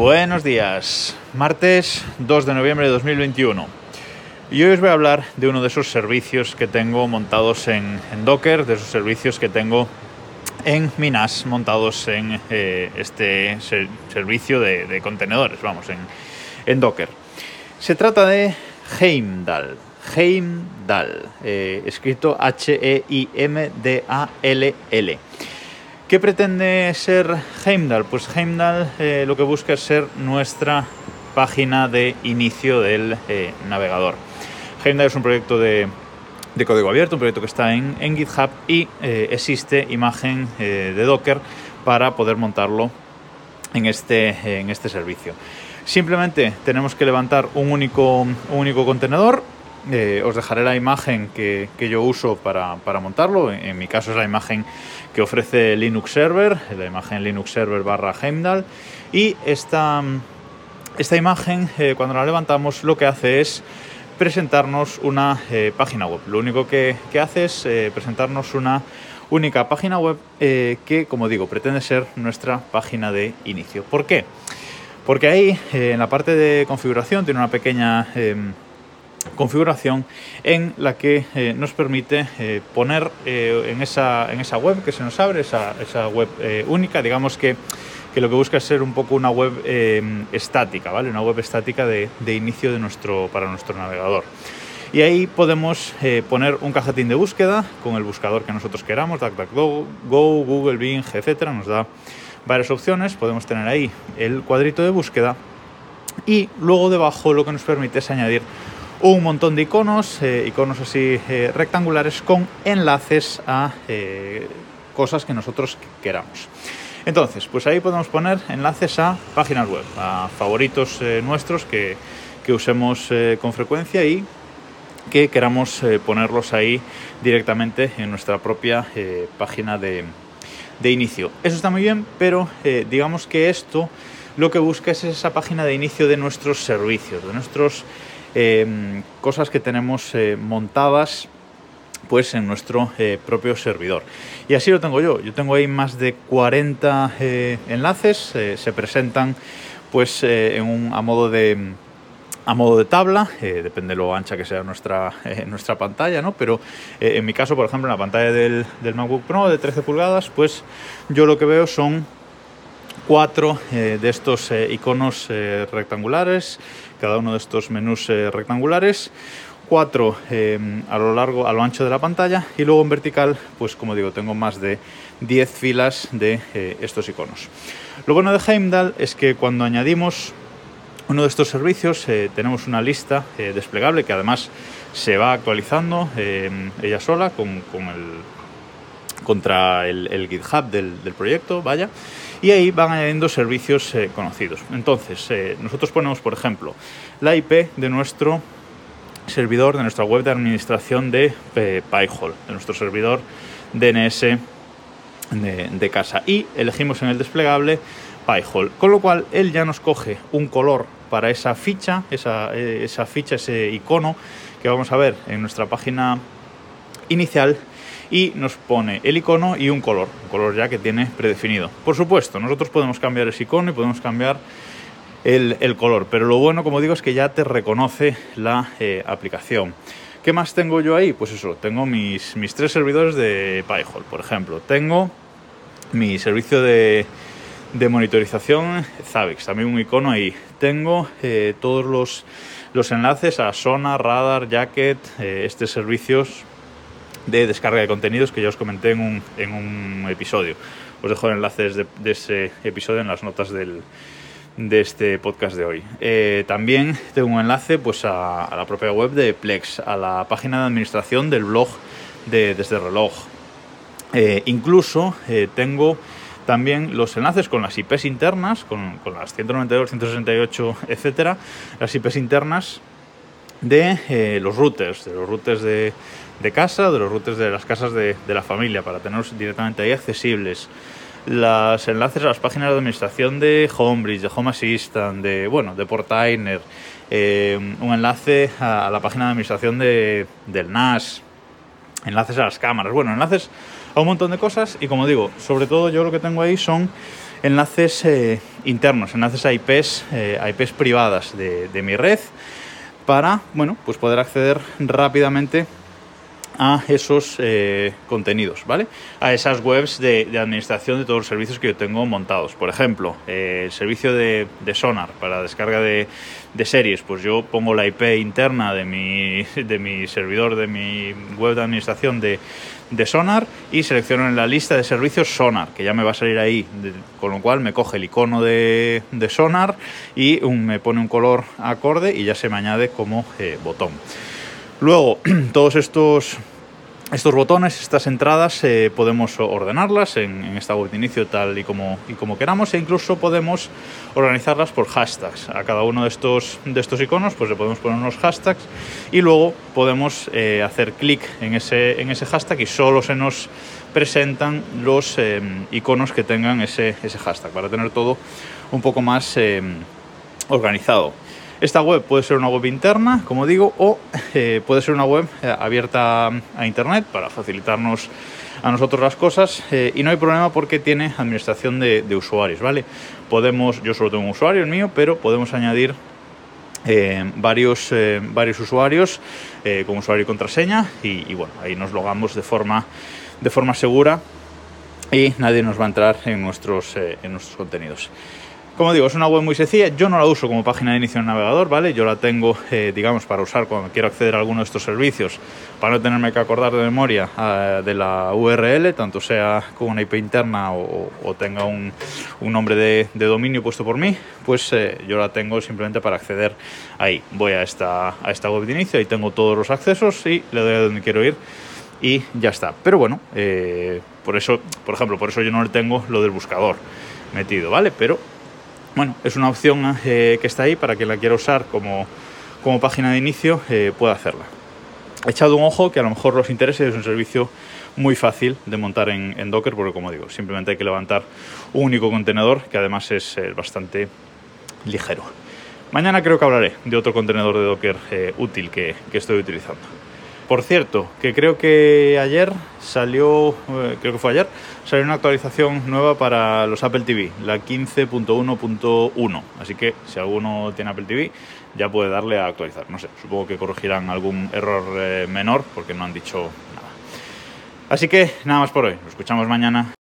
Buenos días, martes 2 de noviembre de 2021. Y hoy os voy a hablar de uno de esos servicios que tengo montados en, Docker, de esos servicios que tengo en Minas montados en eh, este servicio de, contenedores, vamos, en, Docker. Se trata de Heimdall. Heimdall, eh, escrito H-E-I-M-D-A-L-L. ¿Qué pretende ser Heimdall? Pues Heimdall eh, lo que busca es ser nuestra página de inicio del eh, navegador. Heimdall es un proyecto de, código abierto, un proyecto que está en, GitHub y eh, existe imagen de Docker para poder montarlo en este, en este servicio. Simplemente tenemos que levantar un único, un único contenedor. Os dejaré la imagen que, yo uso para, montarlo. En, mi caso es la imagen que ofrece Linux Server, la imagen Linux Server barra Heimdall. Y esta, esta imagen, eh, cuando la levantamos, lo que hace es presentarnos una eh, página web. Lo único que, hace es eh, presentarnos una única página web que, como digo, pretende ser nuestra página de inicio. ¿Por qué? Porque ahí, en la parte de configuración, tiene una pequeña em, configuración en la que eh, nos permite eh, poner eh, en, esa, en esa web que se nos abre, esa, esa web única, digamos que, que, lo que busca es ser un poco una web estática, ¿vale? Una web estática de, de, inicio de nuestro, para nuestro navegador. Y ahí podemos poner un cajetín de búsqueda con el buscador que nosotros queramos, DuckDuckGo, Go, Google, Bing, etcétera, nos da varias opciones, podemos tener ahí el cuadrito de búsqueda y luego debajo lo que nos permite es añadir un montón de iconos, eh, iconos así eh, rectangulares con enlaces a eh, cosas que nosotros queramos. Entonces, pues ahí podemos poner enlaces a páginas web, a favoritos nuestros que, usemos con frecuencia y que queramos ponerlos ahí directamente en nuestra propia página de, de, inicio. Eso está muy bien, pero digamos que esto lo que busca es esa página de inicio de nuestros servicios, de nuestros Em, cosas que tenemos eh, montadas pues en nuestro eh, propio servidor. Y así lo tengo yo. Yo tengo ahí más de 40 eh, enlaces, se presentan pues a modo de a modo de tabla, depende de lo ancha que sea nuestra, nuestra pantalla, ¿no? Pero en mi caso, por ejemplo, en la pantalla del, del, MacBook Pro de 13 pulgadas, pues yo lo que veo son cuatro de estos iconos rectangulares cada uno de estos menús eh, rectangulares, cuatro em, a lo largo, a lo ancho de la pantalla y luego en vertical, pues como digo, tengo más de 10 filas de eh, estos iconos. Lo bueno de Heimdall es que cuando añadimos uno de estos servicios eh, tenemos una lista desplegable que además se va actualizando em, ella sola contra el, GitHub del, del proyecto, vaya y ahí van añadiendo servicios eh, conocidos. Entonces, eh, nosotros ponemos, por ejemplo, la IP de nuestro servidor, de nuestra web de administración de eh, PyHole, de nuestro servidor DNS de, casa y elegimos en el desplegable PyHole, con lo cual él ya nos coge un color para esa ficha, esa, esa ficha, ese icono que vamos a ver en nuestra página inicial y nos pone el icono y un color, un color ya que tiene predefinido. Por supuesto, nosotros podemos cambiar ese icono y podemos cambiar el, color, pero lo bueno, como digo, es que ya te reconoce la eh, aplicación. ¿Qué más tengo yo ahí? Pues eso, tengo mis, mis tres servidores de PyHole, por ejemplo. Tengo mi servicio de, de monitorización Zabbix, también un icono ahí. Tengo eh, todos los, los, enlaces a Sonar, Radar, Jacket, eh, estos servicios de descarga de contenidos que ya os comenté en un, en un episodio. Os dejo el enlace de, ese episodio en las notas del, de este podcast de hoy. Eh, también tengo un enlace pues, a, la propia web de Plex, a la página de administración del blog de Desde Reloj. Eh, incluso eh, tengo también los enlaces con las IPs internas, con, con las 192, 168, etcétera, las IPs internas de los routers, de los routers de, de casa, de los routers de las casas de, la familia, para tenerlos directamente ahí accesibles. Los enlaces a las páginas de administración de Homebridge, de Home Assistant, de, bueno, de Portainer, eh, un enlace a, la página de administración de, del NAS, enlaces a las cámaras, bueno, enlaces a un montón de cosas y como digo, sobre todo yo lo que tengo ahí son enlaces eh, internos, enlaces a IPs, eh, IPs privadas de, de mi red para, bueno, pues poder acceder rápidamente a esos eh, contenidos, ¿vale? A esas webs de, administración de todos los servicios que yo tengo montados. Por ejemplo, eh, el servicio de, Sonar para descarga de, series, pues yo pongo la IP interna de mi, de mi servidor, de mi web de administración de, Sonar y selecciono en la lista de servicios Sonar, que ya me va a salir ahí, con lo cual me coge el icono de, Sonar y me pone un color acorde y ya se me añade como eh, botón. Luego, todos estos, estos botones, estas entradas, eh, podemos ordenarlas en, esta web de inicio tal y como, y como queramos e incluso podemos organizarlas por hashtags. A cada uno de estos, de estos iconos pues le podemos poner unos hashtags y luego podemos eh, hacer clic en ese, en ese hashtag y solo se nos presentan los eh, iconos que tengan ese, ese, hashtag para tener todo un poco más organizado. Esta web puede ser una web interna, como digo, o eh, puede ser una web eh, abierta a Internet para facilitarnos a nosotros las cosas eh, y no hay problema porque tiene administración de, de, usuarios, ¿vale? Podemos, yo solo tengo un usuario, el mío, pero podemos añadir eh, varios, eh, varios usuarios con usuario y contraseña y, y, bueno, ahí nos logamos de forma, de forma segura y nadie nos va a entrar en nuestros, en nuestros contenidos. Como digo, es una web muy sencilla. Yo no la uso como página de inicio en navegador, ¿vale? Yo la tengo, eh, digamos, para usar cuando quiero acceder a alguno de estos servicios, para no tenerme que acordar de memoria uh, de la URL, tanto sea con una IP interna o, o tenga un, un nombre de, de, dominio puesto por mí, pues eh, yo la tengo simplemente para acceder ahí. Voy a esta, a esta web de inicio, ahí tengo todos los accesos y le doy a donde quiero ir y ya está. Pero bueno, eh, por eso, por ejemplo, por eso yo no le tengo lo del buscador metido, ¿vale? Pero bueno, es una opción eh, que está ahí para quien la quiera usar como, como página de inicio eh, pueda hacerla. Echado un ojo que a lo mejor los interese, es un servicio muy fácil de montar en, Docker porque como digo, simplemente hay que levantar un único contenedor que además es eh, bastante ligero. Mañana creo que hablaré de otro contenedor de Docker útil que, que estoy utilizando. Por cierto, que creo que ayer salió, eh, creo que fue ayer, salió una actualización nueva para los Apple TV, la 15.1.1. Así que si alguno tiene Apple TV, ya puede darle a actualizar. No sé, supongo que corregirán algún error eh, menor porque no han dicho nada. Así que nada más por hoy. Nos escuchamos mañana.